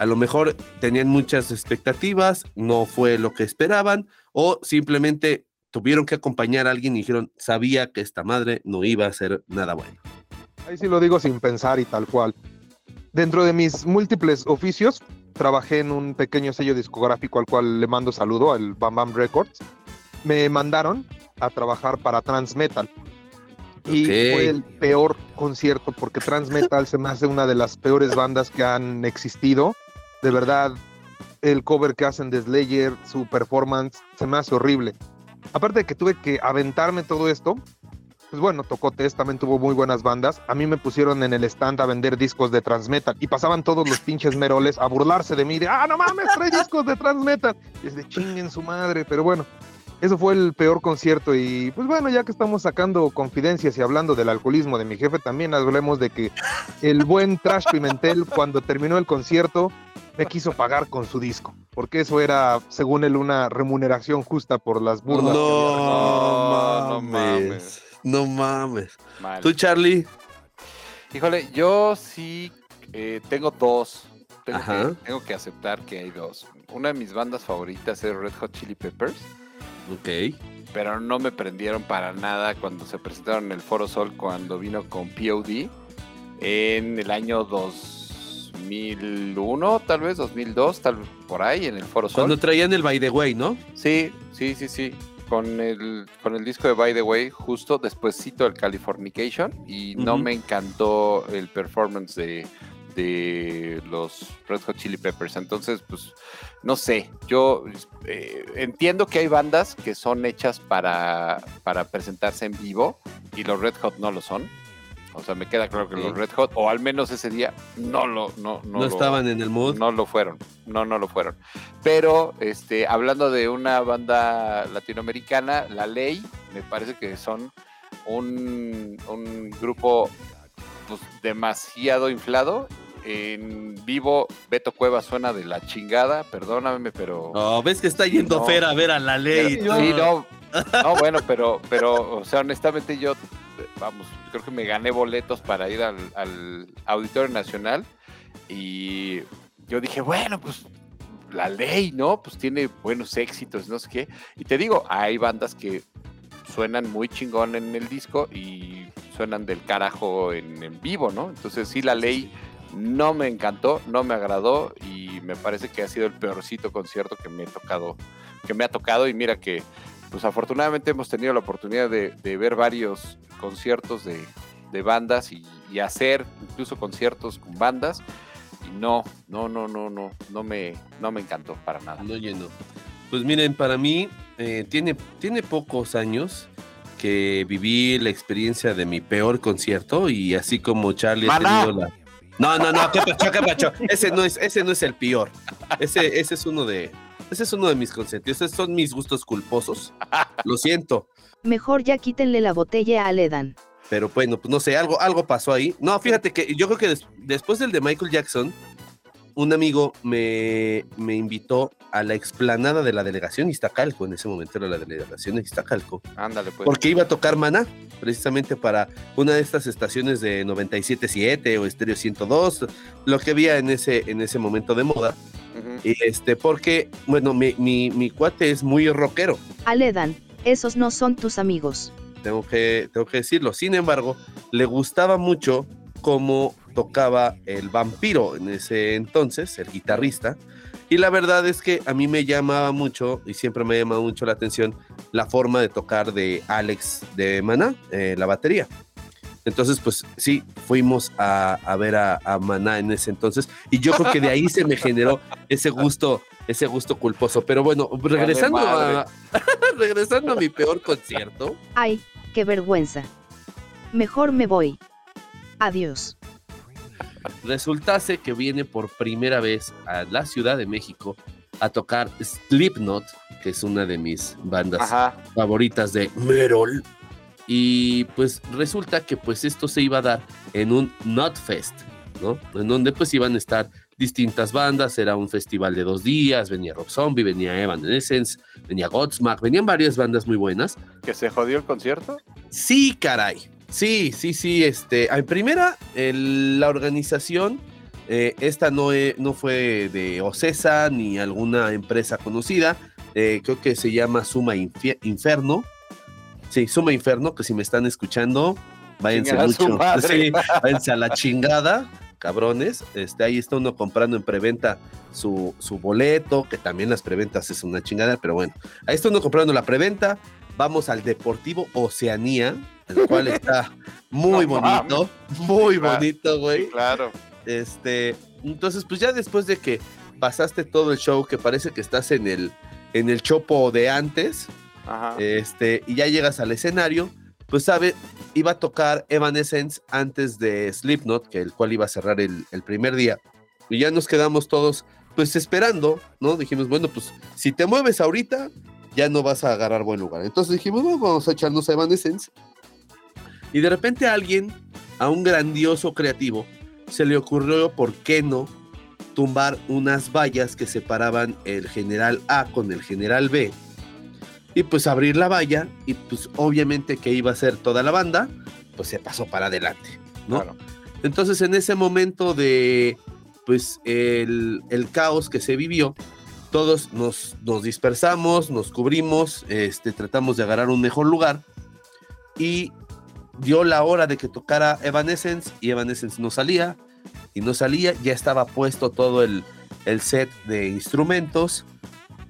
a lo mejor tenían muchas expectativas, no fue lo que esperaban, o simplemente tuvieron que acompañar a alguien y dijeron, sabía que esta madre no iba a ser nada bueno. Ahí sí lo digo sin pensar y tal cual. Dentro de mis múltiples oficios, trabajé en un pequeño sello discográfico al cual le mando saludo, al Bam Bam Records. Me mandaron a trabajar para Transmetal. Y fue el peor concierto porque Transmetal se me hace una de las peores bandas que han existido. De verdad, el cover que hacen de Slayer, su performance, se me hace horrible. Aparte de que tuve que aventarme todo esto, pues bueno, tocó Test, también tuvo muy buenas bandas. A mí me pusieron en el stand a vender discos de Transmetal y pasaban todos los pinches meroles a burlarse de mí, de, ah, no mames, trae discos de Transmetal. Y es de chinguen su madre, pero bueno, eso fue el peor concierto. Y pues bueno, ya que estamos sacando confidencias y hablando del alcoholismo de mi jefe, también hablemos de que el buen Trash Pimentel, cuando terminó el concierto, me quiso pagar con su disco, porque eso era, según él, una remuneración justa por las burlas. No, No no mames. No mames. Mal. ¿Tú, Charlie? Híjole, yo sí eh, tengo dos. Tengo que, tengo que aceptar que hay dos. Una de mis bandas favoritas es Red Hot Chili Peppers, Ok. pero no me prendieron para nada cuando se presentaron en el Foro Sol cuando vino con POD en el año 2001, tal vez 2002, tal vez por ahí en el Foro Sol. Cuando traían el by the way, ¿no? Sí, sí, sí, sí. Con el, con el disco de By the Way, justo despuésito del Californication, y no me encantó el performance de, de los Red Hot Chili Peppers. Entonces, pues, no sé. Yo eh, entiendo que hay bandas que son hechas para, para presentarse en vivo, y los Red Hot no lo son. O sea, me queda claro que los Red Hot, o al menos ese día, no lo, no, No, no lo- estaban en el mood. no lo fueron, no, no lo fueron. Pero, este, hablando de una banda latinoamericana, La Ley, me parece que son un, un grupo pues, demasiado inflado. En vivo, Beto Cueva suena de la chingada, perdóname, pero... No, ves que está yendo No. Fer a ver a la ley. Pero- sí, no, no, bueno, pero, pero, o sea, honestamente yo, vamos, creo que me gané boletos para ir al, al Auditorio Nacional y yo dije, bueno, pues la ley, ¿no? Pues tiene buenos éxitos, no sé qué. Y te digo, hay bandas que suenan muy chingón en el disco y suenan del carajo en, en vivo, ¿no? Entonces sí, la ley no me encantó, no me agradó y me parece que ha sido el peorcito concierto que me he tocado, que me ha tocado y mira que pues afortunadamente hemos tenido la oportunidad de, de ver varios conciertos de, de bandas y, y hacer incluso conciertos con bandas y no, no, no, no, no, no me, no me encantó para nada. No llenó. Pues miren, para mí eh, tiene, tiene pocos años que viví la experiencia de mi peor concierto y así como Charlie ¡Maná! ha tenido la... No, no, no, qué pacho, qué pacho. Ese no es, ese no es el peor. Ese, ese es uno de, ese es uno de mis consentidos. Esos son mis gustos culposos. Lo siento. Mejor ya quítenle la botella a Ledan. Pero bueno, pues no sé, algo, algo pasó ahí. No, fíjate que yo creo que des- después del de Michael Jackson, un amigo me, me invitó a la explanada de la delegación Iztacalco, en ese momento era la delegación de Iztacalco, Ándale, pues. porque iba a tocar Maná, precisamente para una de estas estaciones de 97.7 o Estéreo 102, lo que había en ese, en ese momento de moda. Este, porque, bueno, mi, mi, mi cuate es muy rockero, Aledan, esos no son tus amigos. tengo que, tengo que decirlo. Sin embargo, le gustaba mucho cómo tocaba el vampiro en ese entonces, el guitarrista. Y la verdad es que a mí me llamaba mucho, y siempre me ha llamado mucho la atención, la forma de tocar de Alex de Maná, eh, la batería. Entonces, pues sí, fuimos a, a ver a, a Maná en ese entonces. Y yo creo que de ahí se me generó ese gusto ese gusto culposo. Pero bueno, regresando a, regresando a mi peor concierto. Ay, qué vergüenza. Mejor me voy. Adiós. Resultase que viene por primera vez a la Ciudad de México a tocar Slipknot, que es una de mis bandas Ajá. favoritas de Merol. Y pues resulta que pues esto se iba a dar en un Notfest, ¿no? En donde pues iban a estar distintas bandas, era un festival de dos días, venía Rob Zombie, venía Evanescence, venía Godsmack, venían varias bandas muy buenas. ¿Que se jodió el concierto? Sí, caray. Sí, sí, sí. Este, en primera, el- la organización, eh, esta no, e- no fue de Ocesa ni alguna empresa conocida. eh, creo que se llama Suma Inferno. Sí, Suma Inferno, que si me están escuchando, váyanse Chingar a su mucho. Sí, váyanse a la chingada, cabrones. Este, ahí está uno comprando en preventa su, su boleto, que también las preventas es una chingada, pero bueno. Ahí está uno comprando la preventa. Vamos al Deportivo Oceanía, el cual está muy No bonito, muy Claro. bonito, güey. Claro. Este, entonces, pues ya después de que pasaste todo el show, que parece que estás en el, en el chopo de antes, Este, y ya llegas al escenario, pues sabe, iba a tocar Evanescence antes de Slipknot, que el cual iba a cerrar el, primer día. Y ya nos quedamos todos, pues esperando, ¿no? Dijimos, bueno, pues si te mueves ahorita, ya no vas a agarrar buen lugar. Entonces dijimos, vamos a echarnos a Evanescence. Y de repente a alguien, a un grandioso creativo, se le ocurrió, ¿por qué no? tumbar unas vallas que separaban el general A con el general B y pues abrir la valla y pues obviamente que iba a ser toda la banda, pues se pasó para adelante, ¿no? Claro. Entonces en ese momento de pues el, el caos que se vivió, todos nos, nos dispersamos, nos cubrimos, este, tratamos de agarrar un mejor lugar y dio la hora de que tocara Evanescence y Evanescence no salía y no salía, ya estaba puesto todo el, el set de instrumentos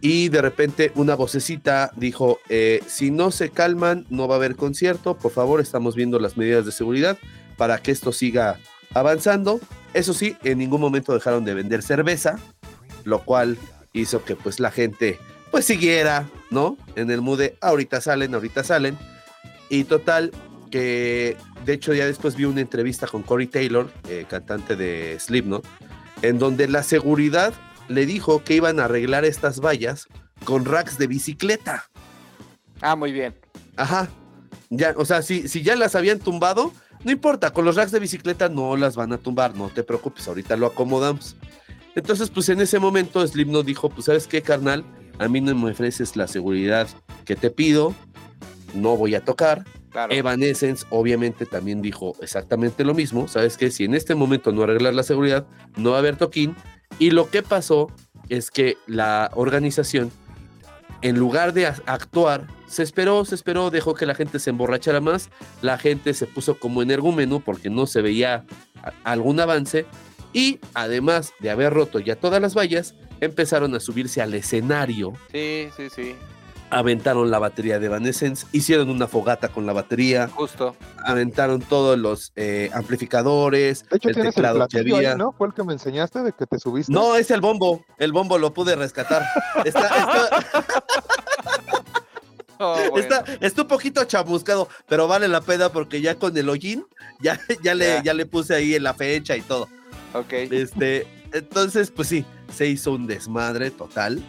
y de repente una vocecita dijo, eh, si no se calman, no va a haber concierto, por favor, estamos viendo las medidas de seguridad para que esto siga avanzando. Eso sí, en ningún momento dejaron de vender cerveza, lo cual hizo que pues la gente pues siguiera, ¿no? En el mood de ahorita salen, ahorita salen. Y total, que de hecho ya después vi una entrevista con Corey Taylor, eh, cantante de Slipknot, en donde la seguridad le dijo que iban a arreglar estas vallas con racks de bicicleta. Ah, muy bien. Ajá. Ya, o sea, si, si ya las habían tumbado, no importa, con los racks de bicicleta no las van a tumbar, no te preocupes, ahorita lo acomodamos. Entonces, pues en ese momento Slipknot dijo, pues sabes qué, carnal, a mí no me ofreces la seguridad que te pido, no voy a tocar. Claro. Evanescence obviamente también dijo exactamente lo mismo, sabes que si en este momento no arreglas la seguridad, no va a haber toquín. Y lo que pasó es que la organización, en lugar de actuar, se esperó, se esperó, dejó que la gente se emborrachara más, la gente se puso como energúmeno porque no se veía algún avance y además de haber roto ya todas las vallas, empezaron a subirse al escenario, Sí, sí, sí. Aventaron la batería de Evanescence, hicieron una fogata con la batería, Justo. aventaron todos los eh, amplificadores, De hecho, el tienes el teclado que platillo ahí, había. ¿no? Fue el que me enseñaste de que te subiste. No, es el bombo. El bombo lo pude rescatar. Está, está, Oh, bueno. está, está un poquito chamuscado, pero vale la pena porque ya con el hollín, ya, ya, le, Ya. ya le puse ahí en la fecha y todo. Ok. Este, entonces, pues sí, se hizo un desmadre total.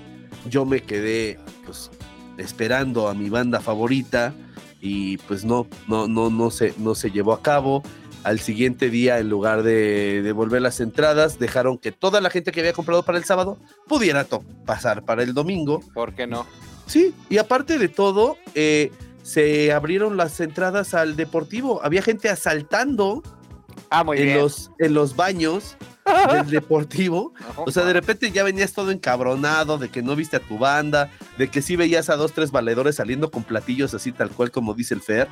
Yo me quedé, pues, esperando a mi banda favorita y pues no, no, no, no se, no se llevó a cabo. Al siguiente día, en lugar de devolver las entradas, dejaron que toda la gente que había comprado para el sábado pudiera pasar para el domingo. ¿Por qué no? Sí, y aparte de todo, eh, se abrieron las entradas al deportivo. Había gente asaltando Ah, muy en bien. los, en los baños del deportivo. O sea, de repente ya venías todo encabronado de que no viste a tu banda, de que sí veías a dos, tres valedores saliendo con platillos así tal cual como dice el Fer.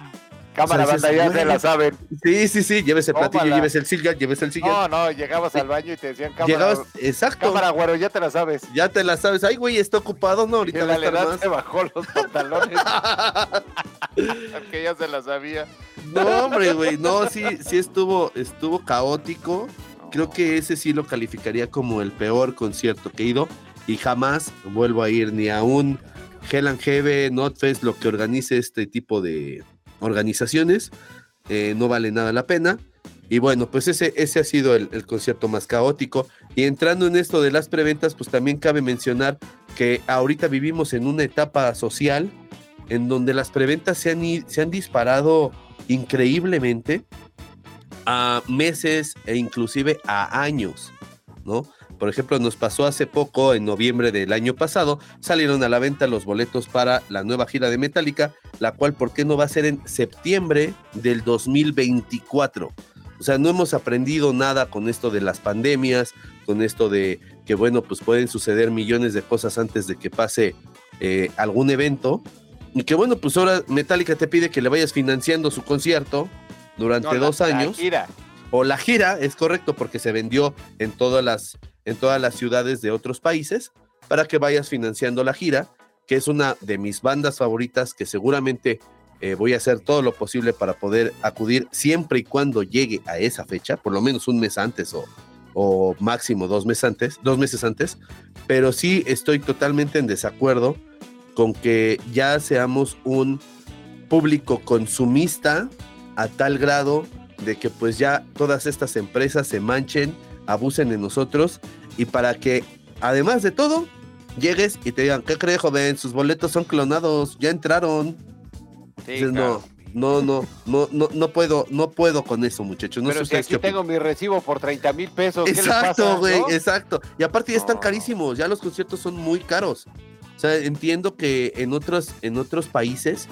Cámara, o sea, banda, ya se la saben. Sí, sí, sí, llévese el platillo, Tómala. llévese el sillón, llévese el sillón. No, no, llegabas al baño y te decían cámara. Llegabas, exacto, Cámara, güero, ya te la sabes. ya te la sabes. Ay, güey, está ocupado, no, ahorita va a estar más. se bajó los pantalones. que ya se la sabía. No, hombre, güey, no, sí, sí estuvo, estuvo caótico. Creo que ese sí lo calificaría como el peor concierto que he ido. y jamás vuelvo a ir ni a un Hell and Heaven, Notfest, lo que organice este tipo de organizaciones. Eh, no vale nada la pena. Y bueno, pues ese, ese ha sido el, el, concierto más caótico. Y entrando en esto de las preventas, pues también cabe mencionar que ahorita vivimos en una etapa social en donde las preventas se han, se han disparado increíblemente a meses e inclusive a años, ¿no? Por ejemplo, nos pasó hace poco, en noviembre del año pasado, salieron a la venta los boletos para la nueva gira de Metallica, la cual, ¿por qué no va a ser en septiembre del 2024? O sea, no hemos aprendido nada con esto de las pandemias, con esto de que, bueno, pues pueden suceder millones de cosas antes de que pase eh, algún evento. Y que, bueno, pues ahora Metallica te pide que le vayas financiando su concierto durante No, dos la- años. La gira. O la gira, es correcto, porque se vendió en todas las, en todas las ciudades de otros países, para que vayas financiando la gira, que es una de mis bandas favoritas que seguramente eh, voy a hacer todo lo posible para poder acudir siempre y cuando llegue a esa fecha, por lo menos un mes antes o, o máximo dos meses antes, dos meses antes, pero sí estoy totalmente en desacuerdo con que ya seamos un público consumista a tal grado de que pues ya todas estas empresas se manchen, abusen de nosotros y para que además de todo llegues y te digan, ¿qué cree joven? Sus boletos son clonados, ya entraron. Sí, claro. no, no, no, no, no, no puedo, no puedo con eso, muchachos. No Pero si aquí tengo mi recibo por 30 mil pesos. ¿qué les Exacto, güey, no? exacto. Y aparte ya están No. carísimos, ya los conciertos son muy caros. O sea, entiendo que en otros, en otros países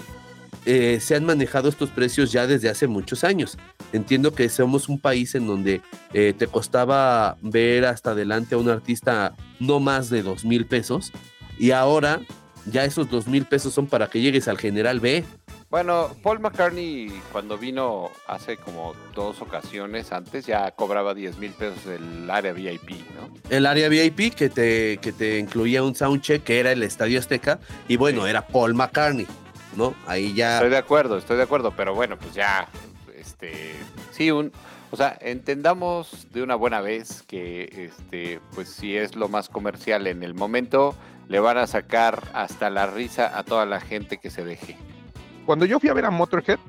eh, se han manejado estos precios ya desde hace muchos años. Entiendo que somos un país en donde eh, te costaba ver hasta adelante a un artista no más de dos mil pesos y ahora ya esos dos mil pesos son para que llegues al General B. Bueno, Paul McCartney cuando vino hace como dos ocasiones antes ya cobraba 10 mil pesos el área VIP, ¿no? El área VIP que te, que te incluía un soundcheck que era el Estadio Azteca y bueno, Sí. era Paul McCartney, ¿no? Ahí ya... Estoy de acuerdo, estoy de acuerdo, pero bueno, pues ya, este, sí, un, o sea, entendamos de una buena vez que, este, pues si es lo más comercial en el momento, le van a sacar hasta la risa a toda la gente que se deje. Cuando yo fui a ver a Motorhead,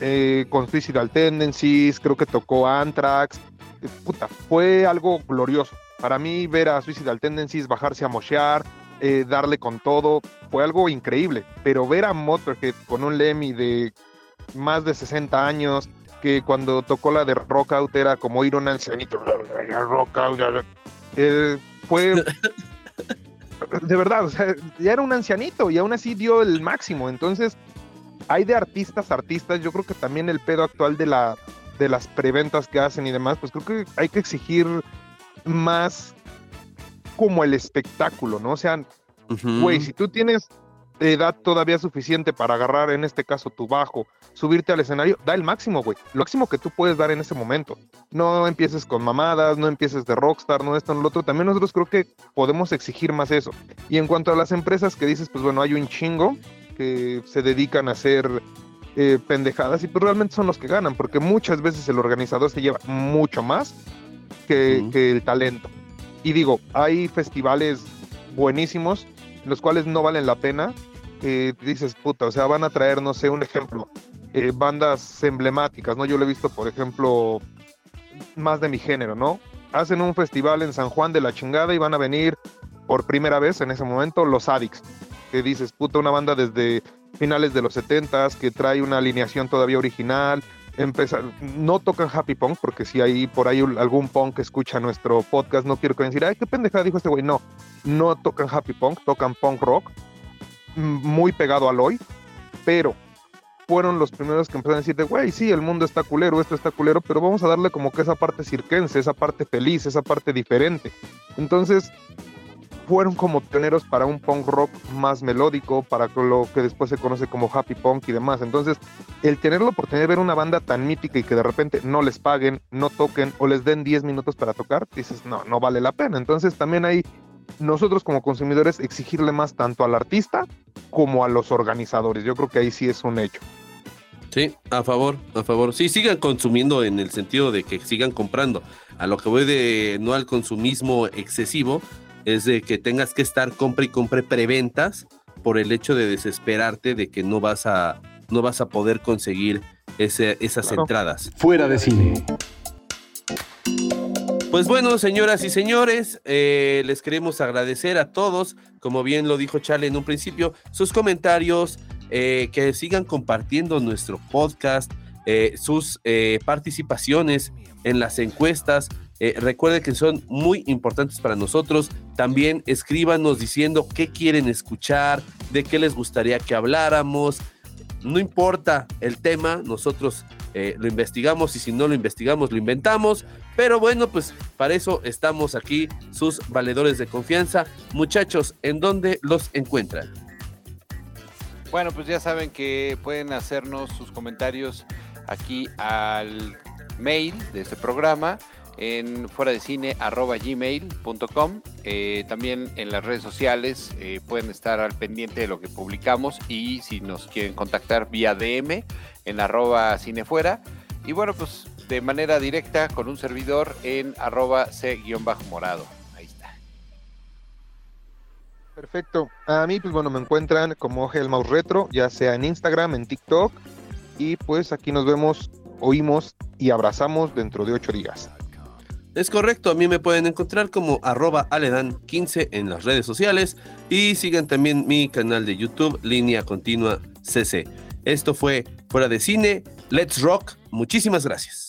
eh, con Suicidal Tendencies, creo que tocó Anthrax, eh, puta, fue algo glorioso. Para mí ver a Suicidal Tendencies bajarse a mochear, eh, darle con todo, fue algo increíble. Pero ver a Motorhead con un Lemmy de más de 60 años, que cuando tocó la de Rockout era como ir a un ancianito, Rockout, eh, fue de verdad, o sea, ya era un ancianito y aún así dio el máximo. Entonces, hay de artistas artistas. Yo creo que también el pedo actual de la de las preventas que hacen y demás, pues creo que hay que exigir más como el espectáculo, ¿no? O sea, güey, si tú tienes edad todavía suficiente para agarrar, en este caso, tu bajo, subirte al escenario, da el máximo, güey. Lo máximo que tú puedes dar en ese momento. No empieces con mamadas, no empieces de rockstar, no esto, no lo otro. También nosotros creo que podemos exigir más eso. Y en cuanto a las empresas que dices, pues bueno, hay un chingo que se dedican a hacer eh, pendejadas y pues realmente son los que ganan, porque muchas veces el organizador se lleva mucho más que el talento. Y digo, hay festivales buenísimos, los cuales no valen la pena. eh, dices, puta, o sea, van a traer, no sé, un ejemplo, eh, bandas emblemáticas, ¿no? Yo lo he visto, por ejemplo, más de mi género, ¿no? Hacen un festival en San Juan de la chingada y van a venir por primera vez en ese momento los Addicts, que dices, puta, una banda desde finales de los 70s que trae una alineación todavía original. Empezar, no tocan happy punk porque si hay por ahí algún punk que escucha nuestro podcast, no quiero que decir, ay, qué pendejada dijo este güey. No, no tocan happy punk, tocan punk rock, muy pegado al hoy, pero fueron los primeros que empezaron a decir de, güey, sí, el mundo está culero, esto está culero, pero vamos a darle como que esa parte cirquense, esa parte feliz, esa parte diferente. Entonces, fueron como pioneros para un punk rock más melódico, para lo que después se conoce como happy punk y demás. Entonces, el tener la oportunidad de ver una banda tan mítica y que de repente no les paguen, no toquen o les den 10 minutos para tocar, dices, no, no vale la pena. Entonces, también hay nosotros como consumidores exigirle más tanto al artista como a los organizadores. Yo creo que ahí sí es un hecho. Sí, a favor, a favor. Sí, sigan consumiendo en el sentido de que sigan comprando. A lo que voy de no al consumismo excesivo, es de que tengas que estar compra y compre preventas por el hecho de desesperarte de que no vas a, no vas a poder conseguir ese, esas Claro. entradas. Fuera de cine. Pues bueno, señoras y señores, eh, les queremos agradecer a todos, como bien lo dijo Charlie en un principio, sus comentarios, eh, que sigan compartiendo nuestro podcast, eh, sus eh, participaciones en las encuestas. Eh, recuerden que son muy importantes para nosotros. También escríbanos diciendo qué quieren escuchar, de qué les gustaría que habláramos. No importa el tema, nosotros eh, lo investigamos y si no lo investigamos, lo inventamos. Pero bueno, pues para eso estamos aquí, sus valedores de confianza. Muchachos, ¿en dónde los encuentran? Bueno, pues ya saben que pueden hacernos sus comentarios aquí al mail de este programa en fuera de cine arroba gmail.com Eh, también en las redes sociales eh, pueden estar al pendiente de lo que publicamos y si nos quieren contactar vía DM en arroba cinefuera y bueno pues de manera directa con un servidor en arroba c-morado ahí está Perfecto. A mí, pues bueno, me encuentran como Mouse Retro, ya sea en Instagram, en TikTok. Y pues aquí nos vemos, oímos y abrazamos dentro de ocho días. Es correcto, a mí me pueden encontrar como arroba aledan15 en las redes sociales y sigan también mi canal de YouTube, Línea Continua CC. Esto fue Fuera de Cine, Let's Rock, muchísimas gracias.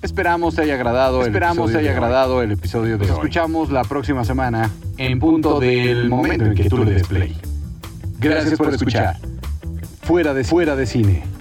Esperamos te haya agradado Esperamos el te episodio haya agradado el episodio de Nos hoy. escuchamos la próxima semana en punto del momento en que tú le des play. Gracias por escuchar. Fuera de fuera de cine.